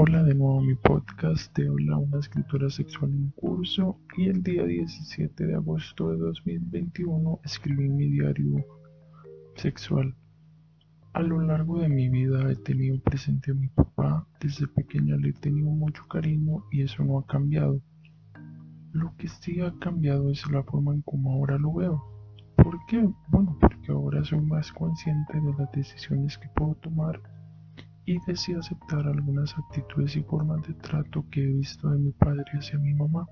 Hola de nuevo mi podcast de Hola, una escritora sexual en curso y el día 17 de agosto de 2021 escribí mi diario sexual. A lo largo de mi vida he tenido presente a mi papá, desde pequeña le he tenido mucho cariño y eso no ha cambiado. Lo que sí ha cambiado es la forma en cómo ahora lo veo. ¿Por qué? Bueno, porque ahora soy más consciente de las decisiones que puedo tomar y decidí aceptar algunas actitudes y formas de trato que he visto de mi padre hacia mi mamá.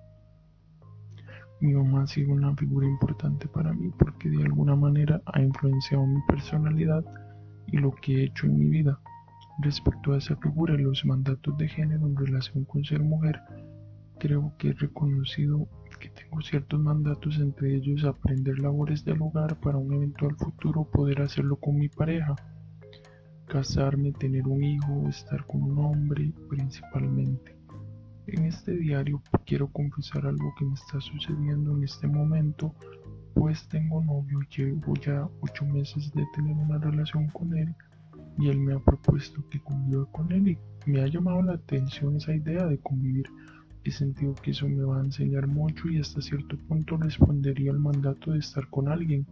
Mi mamá ha sido una figura importante para mí porque de alguna manera ha influenciado mi personalidad y lo que he hecho en mi vida. Respecto a esa figura y los mandatos de género en relación con ser mujer, creo que he reconocido que tengo ciertos mandatos, entre ellos aprender labores del hogar para un eventual futuro poder hacerlo con mi pareja casarme, tener un hijo, estar con un hombre principalmente. En este diario quiero confesar algo que me está sucediendo en este momento, pues tengo novio, llevo ya ocho meses de tener una relación con él y él me ha propuesto que conviva con él y me ha llamado la atención esa idea de convivir. He sentido que eso me va a enseñar mucho y hasta cierto punto respondería al mandato de estar con alguien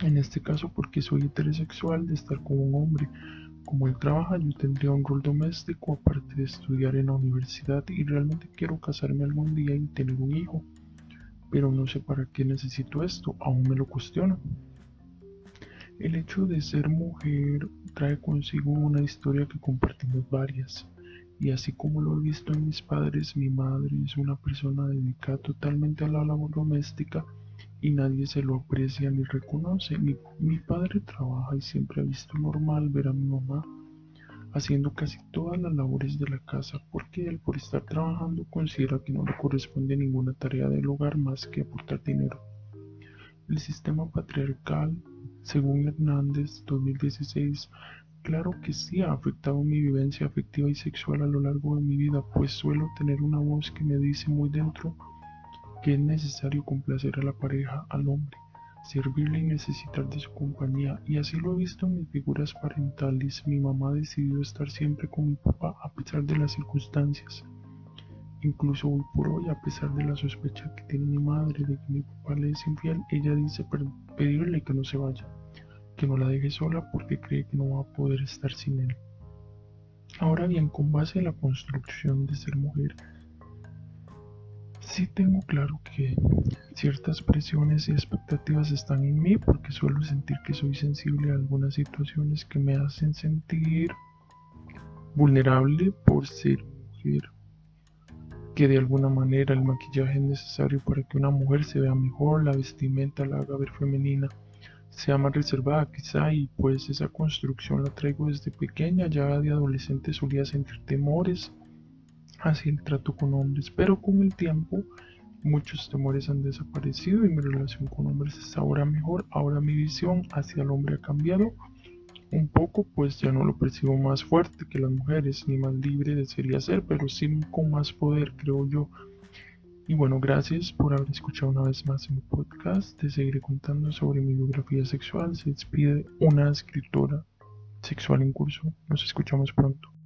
en este caso porque soy heterosexual de estar con un hombre. Como él trabaja, yo tendría un rol doméstico aparte de estudiar en la universidad y realmente quiero casarme algún día y tener un hijo. Pero no sé para qué necesito esto, aún me lo cuestiono. El hecho de ser mujer trae consigo una historia que compartimos varias. Y así como lo he visto en mis padres, mi madre es una persona dedicada totalmente a la labor doméstica y nadie se lo aprecia ni reconoce. Mi, mi, padre trabaja y siempre ha visto normal ver a mi mamá haciendo casi todas las labores de la casa porque él por estar trabajando considera que no le corresponde ninguna tarea del hogar más que aportar dinero. El sistema patriarcal, según Hernández 2016, claro que sí ha afectado mi vivencia afectiva y sexual a lo largo de mi vida, pues suelo tener una voz que me dice muy dentro es necesario complacer a la pareja, al hombre, servirle y necesitar de su compañía, y así lo he visto en mis figuras parentales. Mi mamá ha decidido estar siempre con mi papá a pesar de las circunstancias. Incluso hoy por hoy, a pesar de la sospecha que tiene mi madre de que mi papá le es infiel, ella dice pedirle que no se vaya, que no la deje sola porque cree que no va a poder estar sin él. Ahora bien, con base en la construcción de ser mujer, sí tengo claro que ciertas presiones y expectativas están en mí porque suelo sentir que soy sensible a algunas situaciones que me hacen sentir vulnerable por ser mujer. Que de alguna manera el maquillaje es necesario para que una mujer se vea mejor, la vestimenta la haga ver femenina, sea más reservada quizá y pues esa construcción la traigo desde pequeña, ya de adolescente solía sentir temores hacia el trato con hombres, pero con el tiempo muchos temores han desaparecido y mi relación con hombres es ahora mejor. Ahora mi visión hacia el hombre ha cambiado un poco, pues ya no lo percibo más fuerte que las mujeres, ni más libre desearía ser, pero sí con más poder, creo yo. Y bueno, gracias por haber escuchado una vez más mi podcast. Te seguiré contando sobre mi biografía sexual. Se despide una escritora sexual en curso. Nos escuchamos pronto.